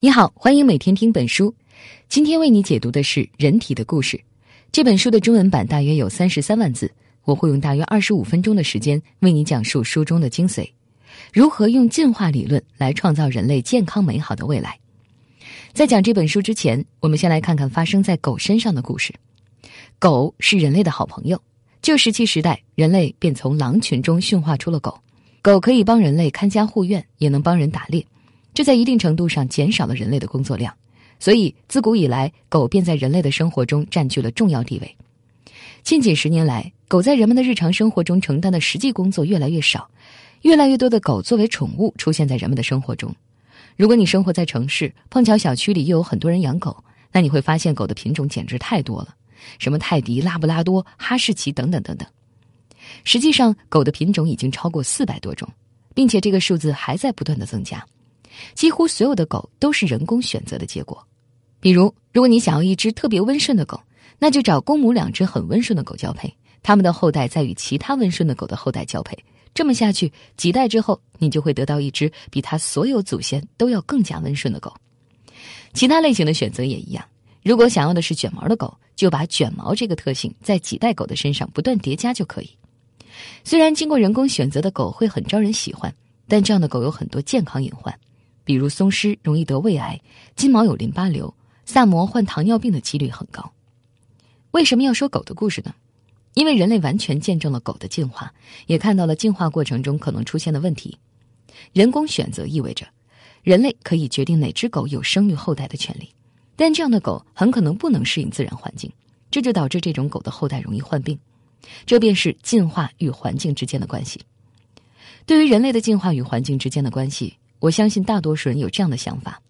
你好，欢迎每天听本书。今天为你解读的是《人体的故事》这本书的中文版，大约有三十三万字。我会用大约二十五分钟的时间为你讲述书中的精髓，如何用进化理论来创造人类健康美好的未来。在讲这本书之前，我们先来看看发生在狗身上的故事。狗是人类的好朋友，旧石器时代，人类便从狼群中驯化出了狗。狗可以帮人类看家护院，也能帮人打猎。这在一定程度上减少了人类的工作量，所以自古以来，狗便在人类的生活中占据了重要地位。近几十年来，狗在人们的日常生活中承担的实际工作越来越少，越来越多的狗作为宠物出现在人们的生活中。如果你生活在城市，碰巧小区里又有很多人养狗，那你会发现狗的品种简直太多了，什么泰迪、拉布拉多、哈士奇等等等等。实际上，狗的品种已经超过四百多种，并且这个数字还在不断的增加。几乎所有的狗都是人工选择的结果，比如，如果你想要一只特别温顺的狗，那就找公母两只很温顺的狗交配，它们的后代再与其他温顺的狗的后代交配，这么下去，几代之后，你就会得到一只比它所有祖先都要更加温顺的狗。其他类型的选择也一样，如果想要的是卷毛的狗，就把卷毛这个特性在几代狗的身上不断叠加就可以。虽然经过人工选择的狗会很招人喜欢，但这样的狗有很多健康隐患。比如松狮容易得胃癌，金毛有淋巴瘤，萨摩患糖尿病的几率很高。为什么要说狗的故事呢？因为人类完全见证了狗的进化，也看到了进化过程中可能出现的问题。人工选择意味着，人类可以决定哪只狗有生育后代的权利，但这样的狗很可能不能适应自然环境，这就导致这种狗的后代容易患病。这便是进化与环境之间的关系。对于人类的进化与环境之间的关系。我相信大多数人有这样的想法：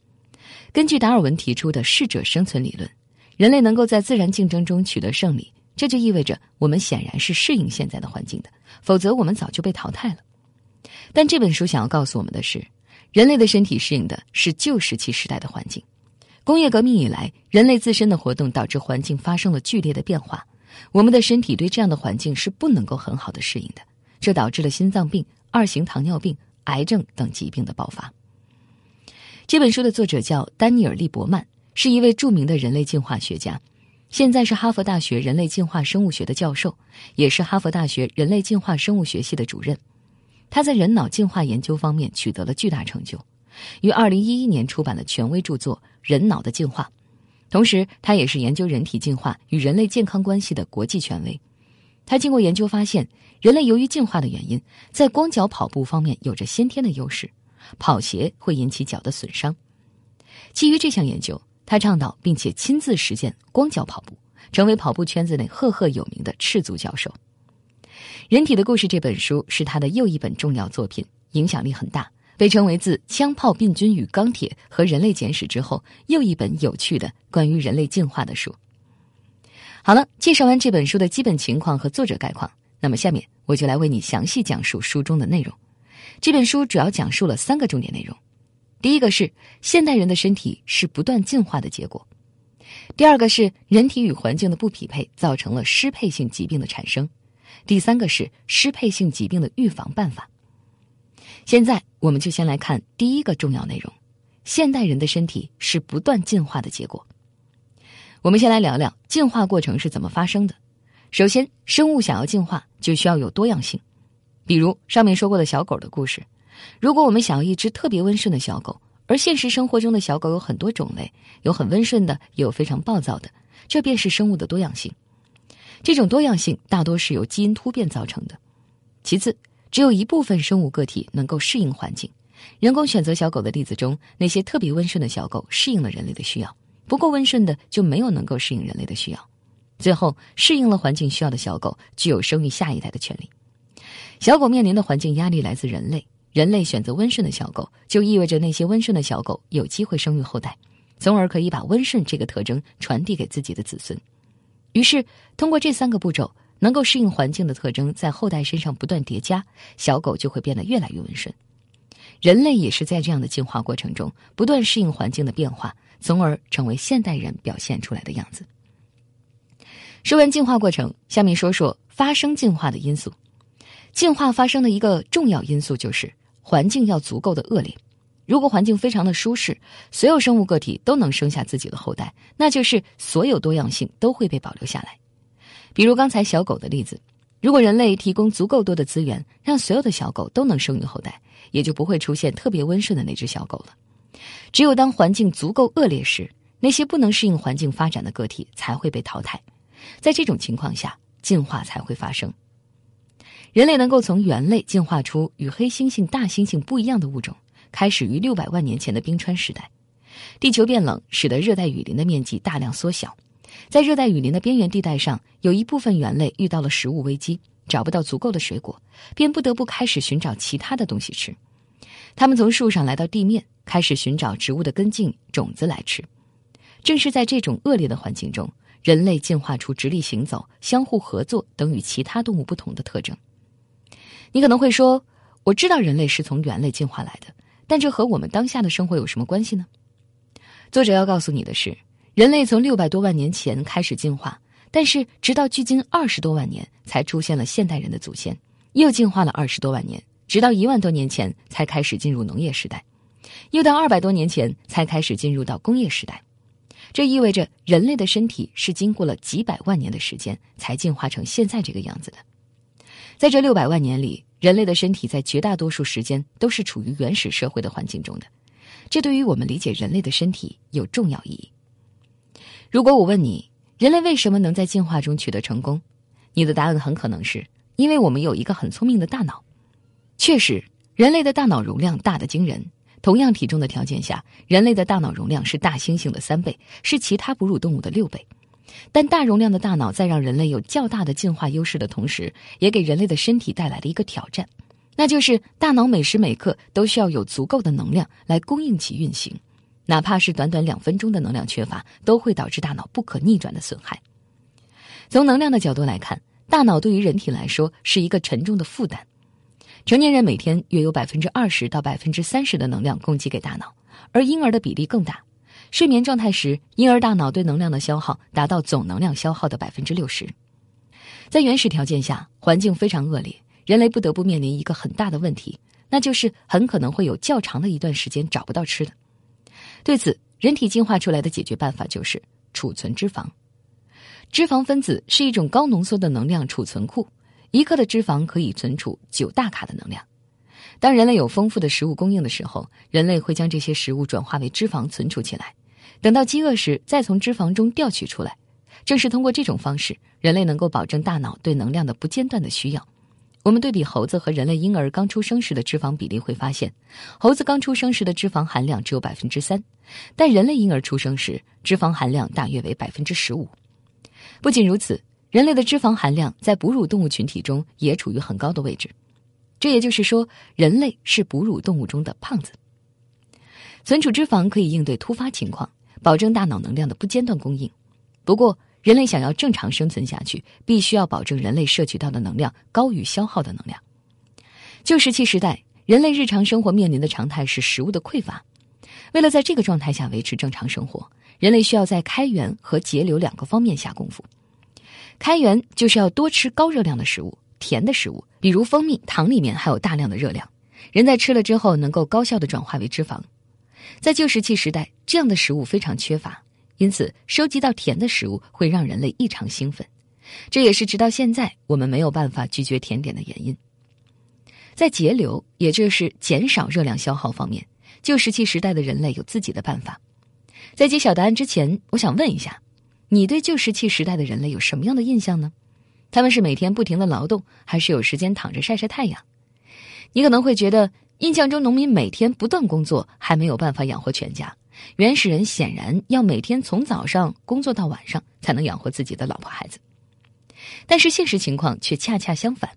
根据达尔文提出的适者生存理论，人类能够在自然竞争中取得胜利，这就意味着我们显然是适应现在的环境的，否则我们早就被淘汰了。但这本书想要告诉我们的是，人类的身体适应的是旧石器时代的环境。工业革命以来，人类自身的活动导致环境发生了剧烈的变化，我们的身体对这样的环境是不能够很好的适应的，这导致了心脏病、二型糖尿病。癌症等疾病的爆发。这本书的作者叫丹尼尔·利伯曼，是一位著名的人类进化学家，现在是哈佛大学人类进化生物学的教授，也是哈佛大学人类进化生物学系的主任。他在人脑进化研究方面取得了巨大成就，于二零一一年出版了权威著作《人脑的进化》，同时他也是研究人体进化与人类健康关系的国际权威。他经过研究发现，人类由于进化的原因，在光脚跑步方面有着先天的优势，跑鞋会引起脚的损伤。基于这项研究，他倡导并且亲自实践光脚跑步，成为跑步圈子内赫赫有名的赤足教授。《人体的故事》这本书是他的又一本重要作品，影响力很大，被称为自《枪炮、病菌与钢铁》和《人类简史》之后又一本有趣的关于人类进化的书。好了，介绍完这本书的基本情况和作者概况，那么下面我就来为你详细讲述书中的内容。这本书主要讲述了三个重点内容：第一个是现代人的身体是不断进化的结果；第二个是人体与环境的不匹配造成了失配性疾病的产生；第三个是失配性疾病的预防办法。现在我们就先来看第一个重要内容：现代人的身体是不断进化的结果。我们先来聊聊进化过程是怎么发生的。首先，生物想要进化，就需要有多样性。比如上面说过的小狗的故事，如果我们想要一只特别温顺的小狗，而现实生活中的小狗有很多种类，有很温顺的，也有非常暴躁的，这便是生物的多样性。这种多样性大多是由基因突变造成的。其次，只有一部分生物个体能够适应环境。人工选择小狗的例子中，那些特别温顺的小狗适应了人类的需要。不够温顺的就没有能够适应人类的需要，最后适应了环境需要的小狗具有生育下一代的权利。小狗面临的环境压力来自人类，人类选择温顺的小狗，就意味着那些温顺的小狗有机会生育后代，从而可以把温顺这个特征传递给自己的子孙。于是，通过这三个步骤，能够适应环境的特征在后代身上不断叠加，小狗就会变得越来越温顺。人类也是在这样的进化过程中不断适应环境的变化。从而成为现代人表现出来的样子。说完进化过程，下面说说发生进化的因素。进化发生的一个重要因素就是环境要足够的恶劣。如果环境非常的舒适，所有生物个体都能生下自己的后代，那就是所有多样性都会被保留下来。比如刚才小狗的例子，如果人类提供足够多的资源，让所有的小狗都能生育后代，也就不会出现特别温顺的那只小狗了。只有当环境足够恶劣时，那些不能适应环境发展的个体才会被淘汰。在这种情况下，进化才会发生。人类能够从猿类进化出与黑猩猩、大猩猩不一样的物种，开始于六百万年前的冰川时代。地球变冷，使得热带雨林的面积大量缩小。在热带雨林的边缘地带上，有一部分猿类遇到了食物危机，找不到足够的水果，便不得不开始寻找其他的东西吃。他们从树上来到地面，开始寻找植物的根茎、种子来吃。正是在这种恶劣的环境中，人类进化出直立行走、相互合作等与其他动物不同的特征。你可能会说：“我知道人类是从猿类进化来的，但这和我们当下的生活有什么关系呢？”作者要告诉你的是。人类从六百多万年前开始进化，但是直到距今二十多万年才出现了现代人的祖先，又进化了二十多万年，直到一万多年前才开始进入农业时代，又到二百多年前才开始进入到工业时代。这意味着人类的身体是经过了几百万年的时间才进化成现在这个样子的。在这六百万年里，人类的身体在绝大多数时间都是处于原始社会的环境中的，这对于我们理解人类的身体有重要意义。如果我问你，人类为什么能在进化中取得成功？你的答案很可能是因为我们有一个很聪明的大脑。确实，人类的大脑容量大得惊人。同样体重的条件下，人类的大脑容量是大猩猩的三倍，是其他哺乳动物的六倍。但大容量的大脑在让人类有较大的进化优势的同时，也给人类的身体带来了一个挑战，那就是大脑每时每刻都需要有足够的能量来供应其运行。哪怕是短短两分钟的能量缺乏，都会导致大脑不可逆转的损害。从能量的角度来看，大脑对于人体来说是一个沉重的负担。成年人每天约有百分之二十到百分之三十的能量供给给大脑，而婴儿的比例更大。睡眠状态时，婴儿大脑对能量的消耗达到总能量消耗的百分之六十。在原始条件下，环境非常恶劣，人类不得不面临一个很大的问题，那就是很可能会有较长的一段时间找不到吃的。对此，人体进化出来的解决办法就是储存脂肪。脂肪分子是一种高浓缩的能量储存库，一克的脂肪可以存储九大卡的能量。当人类有丰富的食物供应的时候，人类会将这些食物转化为脂肪存储起来，等到饥饿时再从脂肪中调取出来。正是通过这种方式，人类能够保证大脑对能量的不间断的需要。我们对比猴子和人类婴儿刚出生时的脂肪比例，会发现，猴子刚出生时的脂肪含量只有百分之三，但人类婴儿出生时脂肪含量大约为百分之十五。不仅如此，人类的脂肪含量在哺乳动物群体中也处于很高的位置。这也就是说，人类是哺乳动物中的胖子。存储脂肪可以应对突发情况，保证大脑能量的不间断供应。不过，人类想要正常生存下去，必须要保证人类摄取到的能量高于消耗的能量。旧石器时代，人类日常生活面临的常态是食物的匮乏。为了在这个状态下维持正常生活，人类需要在开源和节流两个方面下功夫。开源就是要多吃高热量的食物，甜的食物，比如蜂蜜，糖里面含有大量的热量，人在吃了之后能够高效的转化为脂肪。在旧石器时代，这样的食物非常缺乏。因此，收集到甜的食物会让人类异常兴奋，这也是直到现在我们没有办法拒绝甜点的原因。在节流，也就是减少热量消耗方面，旧石器时代的人类有自己的办法。在揭晓答案之前，我想问一下，你对旧石器时代的人类有什么样的印象呢？他们是每天不停的劳动，还是有时间躺着晒晒太阳？你可能会觉得，印象中农民每天不断工作，还没有办法养活全家。原始人显然要每天从早上工作到晚上，才能养活自己的老婆孩子。但是现实情况却恰恰相反。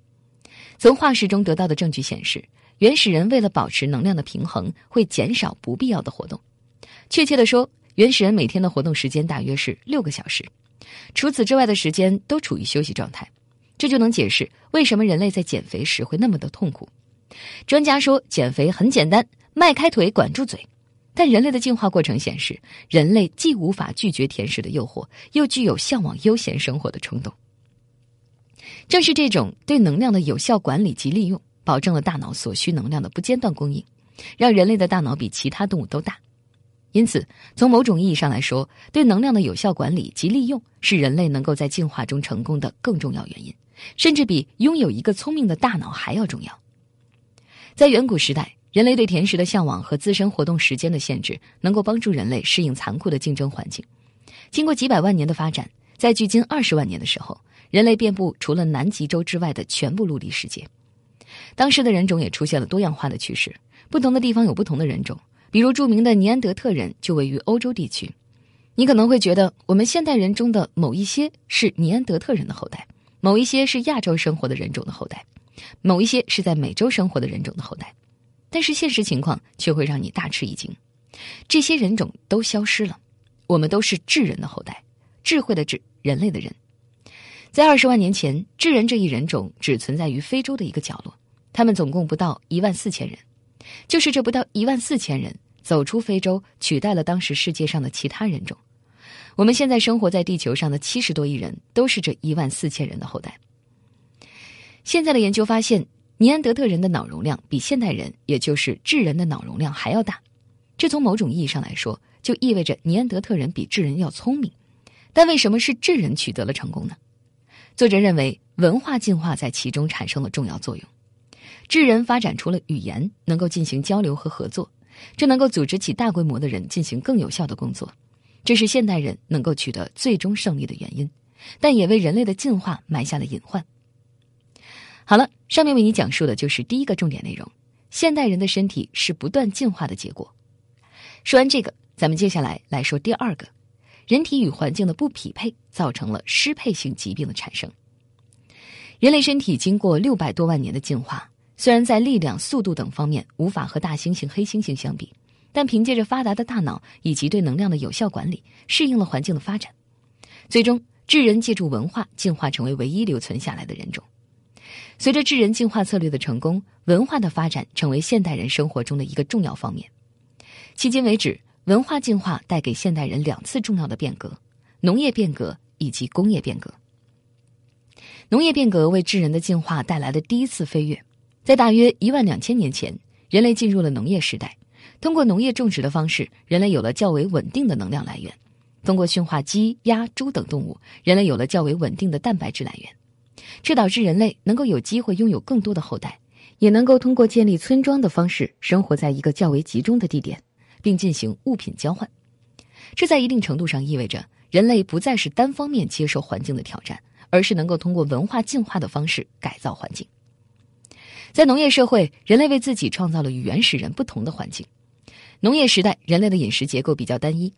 从化石中得到的证据显示，原始人为了保持能量的平衡，会减少不必要的活动。确切的说，原始人每天的活动时间大约是六个小时，除此之外的时间都处于休息状态。这就能解释为什么人类在减肥时会那么的痛苦。专家说，减肥很简单，迈开腿，管住嘴。但人类的进化过程显示，人类既无法拒绝甜食的诱惑，又具有向往悠闲生活的冲动。正是这种对能量的有效管理及利用，保证了大脑所需能量的不间断供应，让人类的大脑比其他动物都大。因此，从某种意义上来说，对能量的有效管理及利用是人类能够在进化中成功的更重要原因，甚至比拥有一个聪明的大脑还要重要。在远古时代，人类对甜食的向往和自身活动时间的限制，能够帮助人类适应残酷的竞争环境。经过几百万年的发展，在距今二十万年的时候，人类遍布除了南极洲之外的全部陆地世界。当时的人种也出现了多样化的趋势，不同的地方有不同的人种。比如著名的尼安德特人就位于欧洲地区，你可能会觉得我们现代人中的某一些是尼安德特人的后代，某一些是亚洲生活的人种的后代，某一些是在美洲生活的人种的后代，但是现实情况却会让你大吃一惊，这些人种都消失了，我们都是智人的后代，智慧的智，人类的人。在二十万年前，智人这一人种只存在于非洲的一个角落，他们总共不到一万四千人。就是这不到一万四千人走出非洲，取代了当时世界上的其他人种。我们现在生活在地球上的七十多亿人，都是这一万四千人的后代。现在的研究发现，尼安德特人的脑容量比现代人，也就是智人的脑容量还要大。这从某种意义上来说，就意味着尼安德特人比智人要聪明。但为什么是智人取得了成功呢？作者认为，文化进化在其中产生了重要作用。智人发展出了语言，能够进行交流和合作，这能够组织起大规模的人进行更有效的工作，这是现代人能够取得最终胜利的原因，但也为人类的进化埋下了隐患。好了，上面为你讲述的就是第一个重点内容：现代人的身体是不断进化的结果。说完这个，咱们接下来来说第二个：人体与环境的不匹配造成了失配性疾病的产生。人类身体经过六百多万年的进化。虽然在力量、速度等方面无法和大猩猩、黑猩猩相比，但凭借着发达的大脑以及对能量的有效管理，适应了环境的发展。最终，智人借助文化进化成为唯一留存下来的人种。随着智人进化策略的成功，文化的发展成为现代人生活中的一个重要方面。迄今为止，文化进化带给现代人两次重要的变革：农业变革以及工业变革。农业变革为智人的进化带来了第一次飞跃。在大约一万两千年前，人类进入了农业时代。通过农业种植的方式，人类有了较为稳定的能量来源。通过驯化鸡、鸭、猪等动物，人类有了较为稳定的蛋白质来源。这导致人类能够有机会拥有更多的后代，也能够通过建立村庄的方式生活在一个较为集中的地点，并进行物品交换。这在一定程度上意味着，人类不再是单方面接受环境的挑战，而是能够通过文化进化的方式改造环境。在农业社会，人类为自己创造了与原始人不同的环境。农业时代，人类的饮食结构比较单一，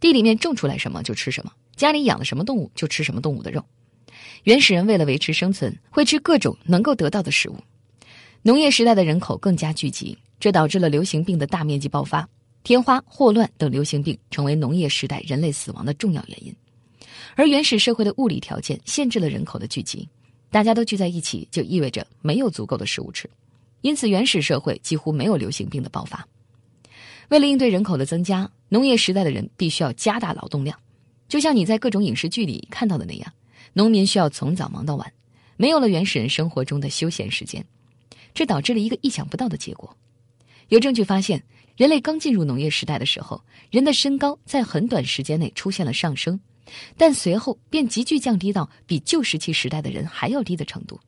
地里面种出来什么就吃什么，家里养了什么动物就吃什么动物的肉。原始人为了维持生存，会吃各种能够得到的食物。农业时代的人口更加聚集，这导致了流行病的大面积爆发，天花、霍乱等流行病成为农业时代人类死亡的重要原因。而原始社会的物理条件限制了人口的聚集。大家都聚在一起，就意味着没有足够的食物吃，因此原始社会几乎没有流行病的爆发。为了应对人口的增加，农业时代的人必须要加大劳动量，就像你在各种影视剧里看到的那样，农民需要从早忙到晚，没有了原始人生活中的休闲时间，这导致了一个意想不到的结果。有证据发现，人类刚进入农业时代的时候，人的身高在很短时间内出现了上升。但随后便急剧降低到比旧石器时代的人还要低的程度。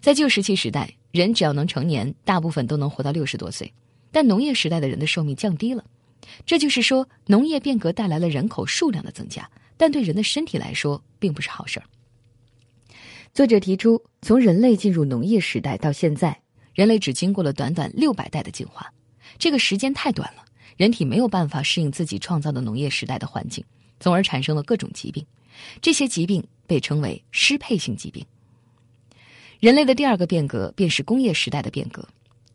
在旧石器时代，人只要能成年，大部分都能活到六十多岁。但农业时代的人的寿命降低了，这就是说，农业变革带来了人口数量的增加，但对人的身体来说并不是好事儿。作者提出，从人类进入农业时代到现在，人类只经过了短短六百代的进化，这个时间太短了，人体没有办法适应自己创造的农业时代的环境。从而产生了各种疾病，这些疾病被称为失配性疾病。人类的第二个变革便是工业时代的变革。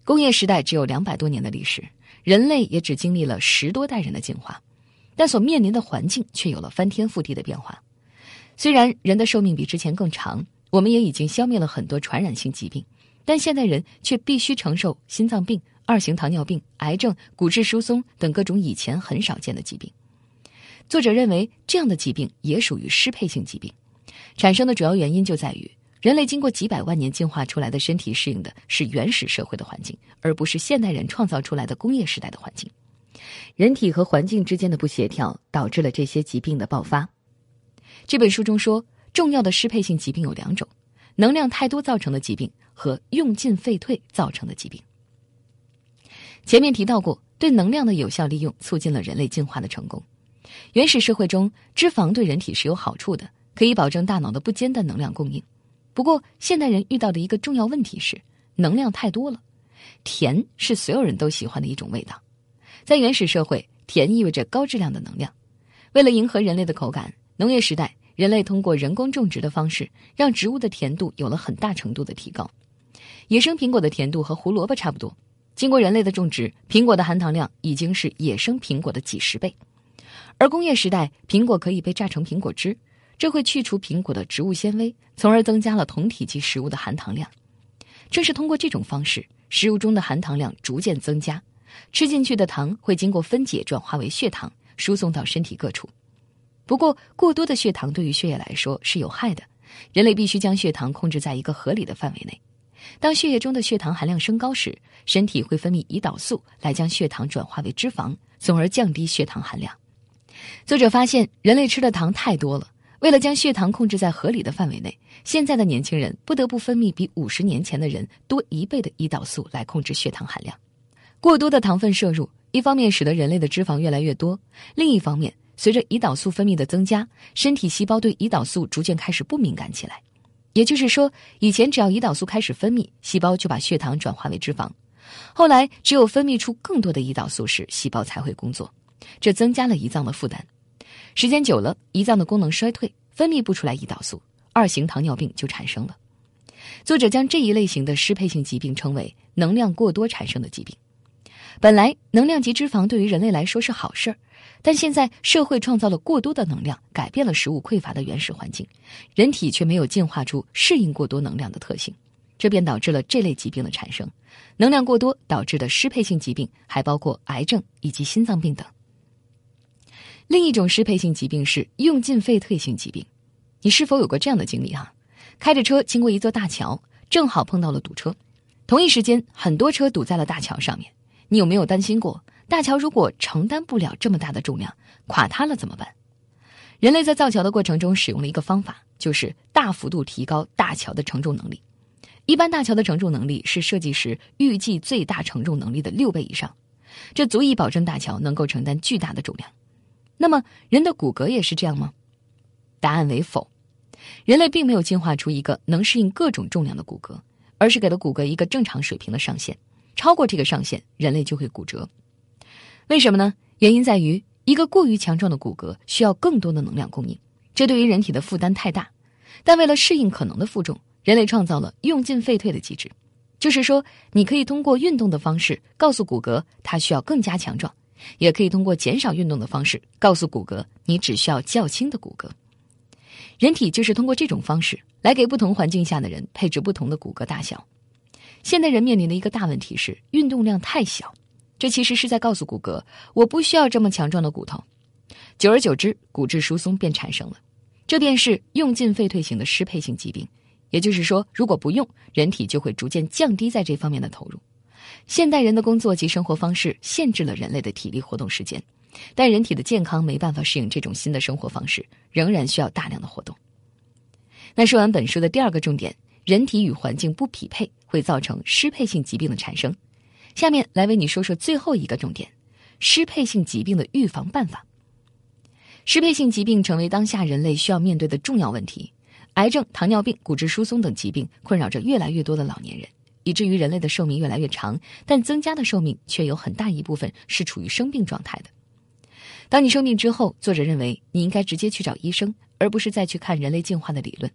工业时代只有两百多年的历史，人类也只经历了十多代人的进化，但所面临的环境却有了翻天覆地的变化。虽然人的寿命比之前更长，我们也已经消灭了很多传染性疾病，但现代人却必须承受心脏病、二型糖尿病、癌症、骨质疏松等各种以前很少见的疾病。作者认为，这样的疾病也属于失配性疾病，产生的主要原因就在于人类经过几百万年进化出来的身体适应的是原始社会的环境，而不是现代人创造出来的工业时代的环境。人体和环境之间的不协调，导致了这些疾病的爆发。这本书中说，重要的适配性疾病有两种：能量太多造成的疾病和用进废退造成的疾病。前面提到过，对能量的有效利用促进了人类进化的成功。原始社会中，脂肪对人体是有好处的，可以保证大脑的不间断能量供应。不过，现代人遇到的一个重要问题是，能量太多了。甜是所有人都喜欢的一种味道，在原始社会，甜意味着高质量的能量。为了迎合人类的口感，农业时代，人类通过人工种植的方式，让植物的甜度有了很大程度的提高。野生苹果的甜度和胡萝卜差不多。经过人类的种植，苹果的含糖量已经是野生苹果的几十倍。而工业时代，苹果可以被榨成苹果汁。这会去除苹果的植物纤维，从而增加了同体积食物的含糖量。正是通过这种方式，食物中的含糖量逐渐增加，吃进去的糖会经过分解转化为血糖，输送到身体各处。不过，过多的血糖对于血液来说是有害的。人类必须将血糖控制在一个合理的范围内。当血液中的血糖含量升高时，身体会分泌胰岛素来将血糖转化为脂肪，从而降低血糖含量。作者发现，人类吃的糖太多了。为了将血糖控制在合理的范围内，现在的年轻人不得不分泌比五十年前的人多一倍的胰岛素来控制血糖含量。过多的糖分摄入，一方面使得人类的脂肪越来越多，另一方面，随着胰岛素分泌的增加，身体细胞对胰岛素逐渐开始不敏感起来。也就是说，以前只要胰岛素开始分泌，细胞就把血糖转化为脂肪；后来，只有分泌出更多的胰岛素时，细胞才会工作，这增加了胰脏的负担。时间久了，胰脏的功能衰退，分泌不出来胰岛素，二型糖尿病就产生了。作者将这一类型的适配性疾病称为“能量过多产生的疾病”。本来，能量及脂肪对于人类来说是好事儿，但现在社会创造了过多的能量，改变了食物匮乏的原始环境，人体却没有进化出适应过多能量的特性，这便导致了这类疾病的产生。能量过多导致的适配性疾病还包括癌症以及心脏病等。另一种适配性疾病是用进废退性疾病，你是否有过这样的经历哈？开着车经过一座大桥，正好碰到了堵车，同一时间很多车堵在了大桥上面。你有没有担心过，大桥如果承担不了这么大的重量，垮塌了怎么办？人类在造桥的过程中使用了一个方法，就是大幅度提高大桥的承重能力。一般大桥的承重能力是设计时预计最大承重能力的六倍以上，这足以保证大桥能够承担巨大的重量。那么，人的骨骼也是这样吗？答案为否。人类并没有进化出一个能适应各种重量的骨骼，而是给了骨骼一个正常水平的上限。超过这个上限，人类就会骨折。为什么呢？原因在于一个过于强壮的骨骼需要更多的能量供应，这对于人体的负担太大。但为了适应可能的负重，人类创造了用进废退的机制，就是说，你可以通过运动的方式告诉骨骼它需要更加强壮。也可以通过减少运动的方式告诉骨骼，你只需要较轻的骨骼。人体就是通过这种方式来给不同环境下的人配置不同的骨骼大小。现代人面临的一个大问题是运动量太小，这其实是在告诉骨骼，我不需要这么强壮的骨头。久而久之，骨质疏松便产生了，这便是用进废退型的适配性疾病。也就是说，如果不用，人体就会逐渐降低在这方面的投入。现代人的工作及生活方式限制了人类的体力活动时间，但人体的健康没办法适应这种新的生活方式，仍然需要大量的活动。那说完本书的第二个重点，人体与环境不匹配会造成适配性疾病的产生。下面来为你说说最后一个重点：适配性疾病的预防办法。适配性疾病成为当下人类需要面对的重要问题，癌症、糖尿病、骨质疏松等疾病困扰着越来越多的老年人。以至于人类的寿命越来越长，但增加的寿命却有很大一部分是处于生病状态的。当你生病之后，作者认为你应该直接去找医生，而不是再去看人类进化的理论。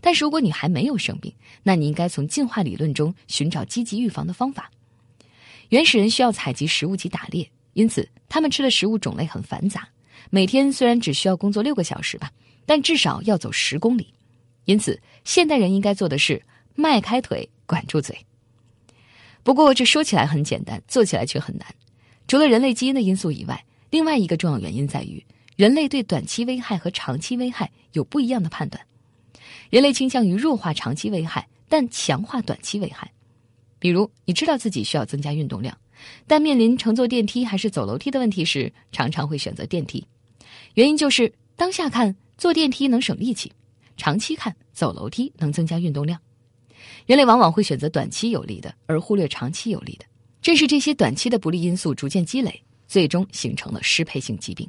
但是如果你还没有生病，那你应该从进化理论中寻找积极预防的方法。原始人需要采集食物及打猎，因此他们吃的食物种类很繁杂。每天虽然只需要工作六个小时吧，但至少要走十公里。因此，现代人应该做的是迈开腿。管住嘴。不过，这说起来很简单，做起来却很难。除了人类基因的因素以外，另外一个重要原因在于，人类对短期危害和长期危害有不一样的判断。人类倾向于弱化长期危害，但强化短期危害。比如，你知道自己需要增加运动量，但面临乘坐电梯还是走楼梯的问题时，常常会选择电梯。原因就是当下看坐电梯能省力气，长期看走楼梯能增加运动量。人类往往会选择短期有利的，而忽略长期有利的。正是这些短期的不利因素逐渐积累，最终形成了适配性疾病。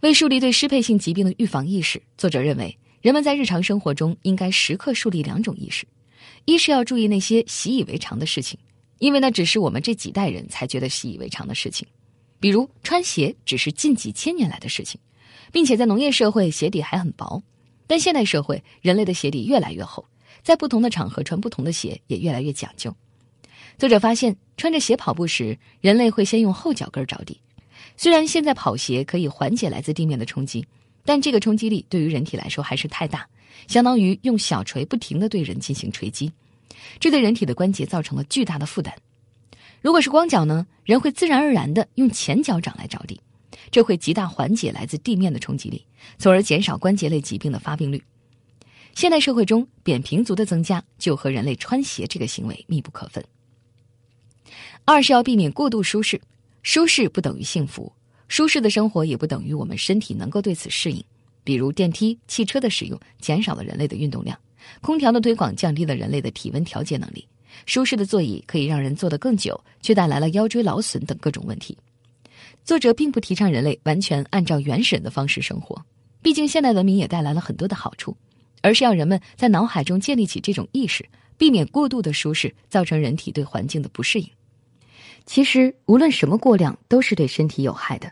为树立对适配性疾病的预防意识，作者认为，人们在日常生活中应该时刻树立两种意识：一是要注意那些习以为常的事情，因为那只是我们这几代人才觉得习以为常的事情，比如穿鞋只是近几千年来的事情，并且在农业社会鞋底还很薄，但现代社会人类的鞋底越来越厚，在不同的场合穿不同的鞋也越来越讲究。作者发现，穿着鞋跑步时，人类会先用后脚跟着地。虽然现在跑鞋可以缓解来自地面的冲击，但这个冲击力对于人体来说还是太大，相当于用小锤不停地对人进行锤击，这对人体的关节造成了巨大的负担。如果是光脚呢，人会自然而然地用前脚掌来着地，这会极大缓解来自地面的冲击力，从而减少关节类疾病的发病率。现代社会中，扁平足的增加就和人类穿鞋这个行为密不可分。二是要避免过度舒适。舒适不等于幸福，舒适的生活也不等于我们身体能够对此适应。比如电梯、汽车的使用减少了人类的运动量，空调的推广降低了人类的体温调节能力。舒适的座椅可以让人坐得更久，却带来了腰椎劳损等各种问题。作者并不提倡人类完全按照原始人的方式生活，毕竟现代文明也带来了很多的好处，而是要人们在脑海中建立起这种意识，避免过度的舒适造成人体对环境的不适应。其实，无论什么过量都是对身体有害的。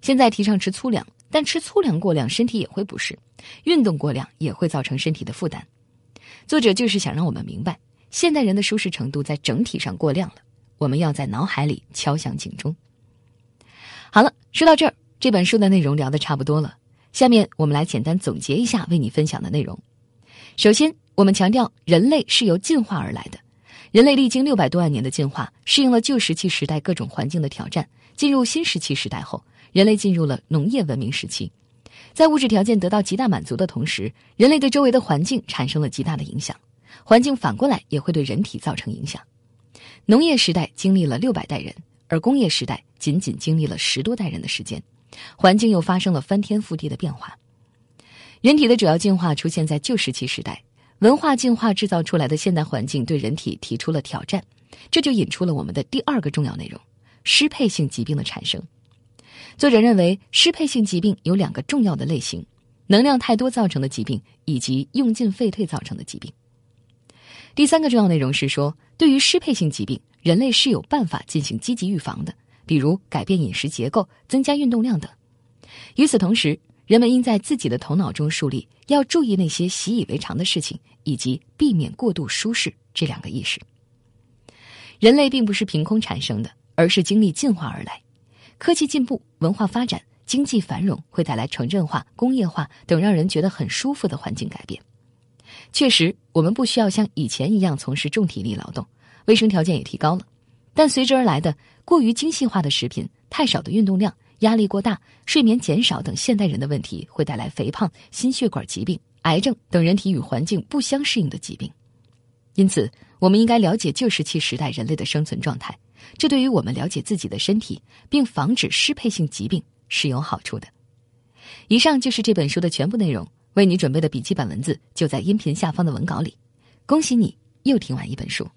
现在提倡吃粗粮，但吃粗粮过量，身体也会不适；运动过量也会造成身体的负担。作者就是想让我们明白，现代人的舒适程度在整体上过量了，我们要在脑海里敲响警钟。好了，说到这儿，这本书的内容聊得差不多了。下面我们来简单总结一下为你分享的内容。首先，我们强调人类是由进化而来的。人类历经六百多万年的进化，适应了旧石器时代各种环境的挑战。进入新石器时代后，人类进入了农业文明时期。在物质条件得到极大满足的同时，人类对周围的环境产生了极大的影响。环境反过来也会对人体造成影响。农业时代经历了六百代人，而工业时代仅仅经历了十多代人的时间，环境又发生了翻天覆地的变化。人体的主要进化出现在旧石器时代。文化进化制造出来的现代环境对人体提出了挑战，这就引出了我们的第二个重要内容：适配性疾病的产生。作者认为，适配性疾病有两个重要的类型：能量太多造成的疾病，以及用进废退造成的疾病。第三个重要内容是说，对于适配性疾病，人类是有办法进行积极预防的，比如改变饮食结构、增加运动量等。与此同时，人们应在自己的头脑中树立要注意那些习以为常的事情，以及避免过度舒适这两个意识。人类并不是凭空产生的，而是经历进化而来。科技进步、文化发展、经济繁荣会带来城镇化、工业化等让人觉得很舒服的环境改变。确实，我们不需要像以前一样从事重体力劳动，卫生条件也提高了。但随之而来的过于精细化的食品、太少的运动量。压力过大、睡眠减少等现代人的问题，会带来肥胖、心血管疾病、癌症等人体与环境不相适应的疾病。因此，我们应该了解旧石器时代人类的生存状态，这对于我们了解自己的身体并防止适配性疾病是有好处的。以上就是这本书的全部内容，为你准备的笔记本文字就在音频下方的文稿里。恭喜你又听完一本书。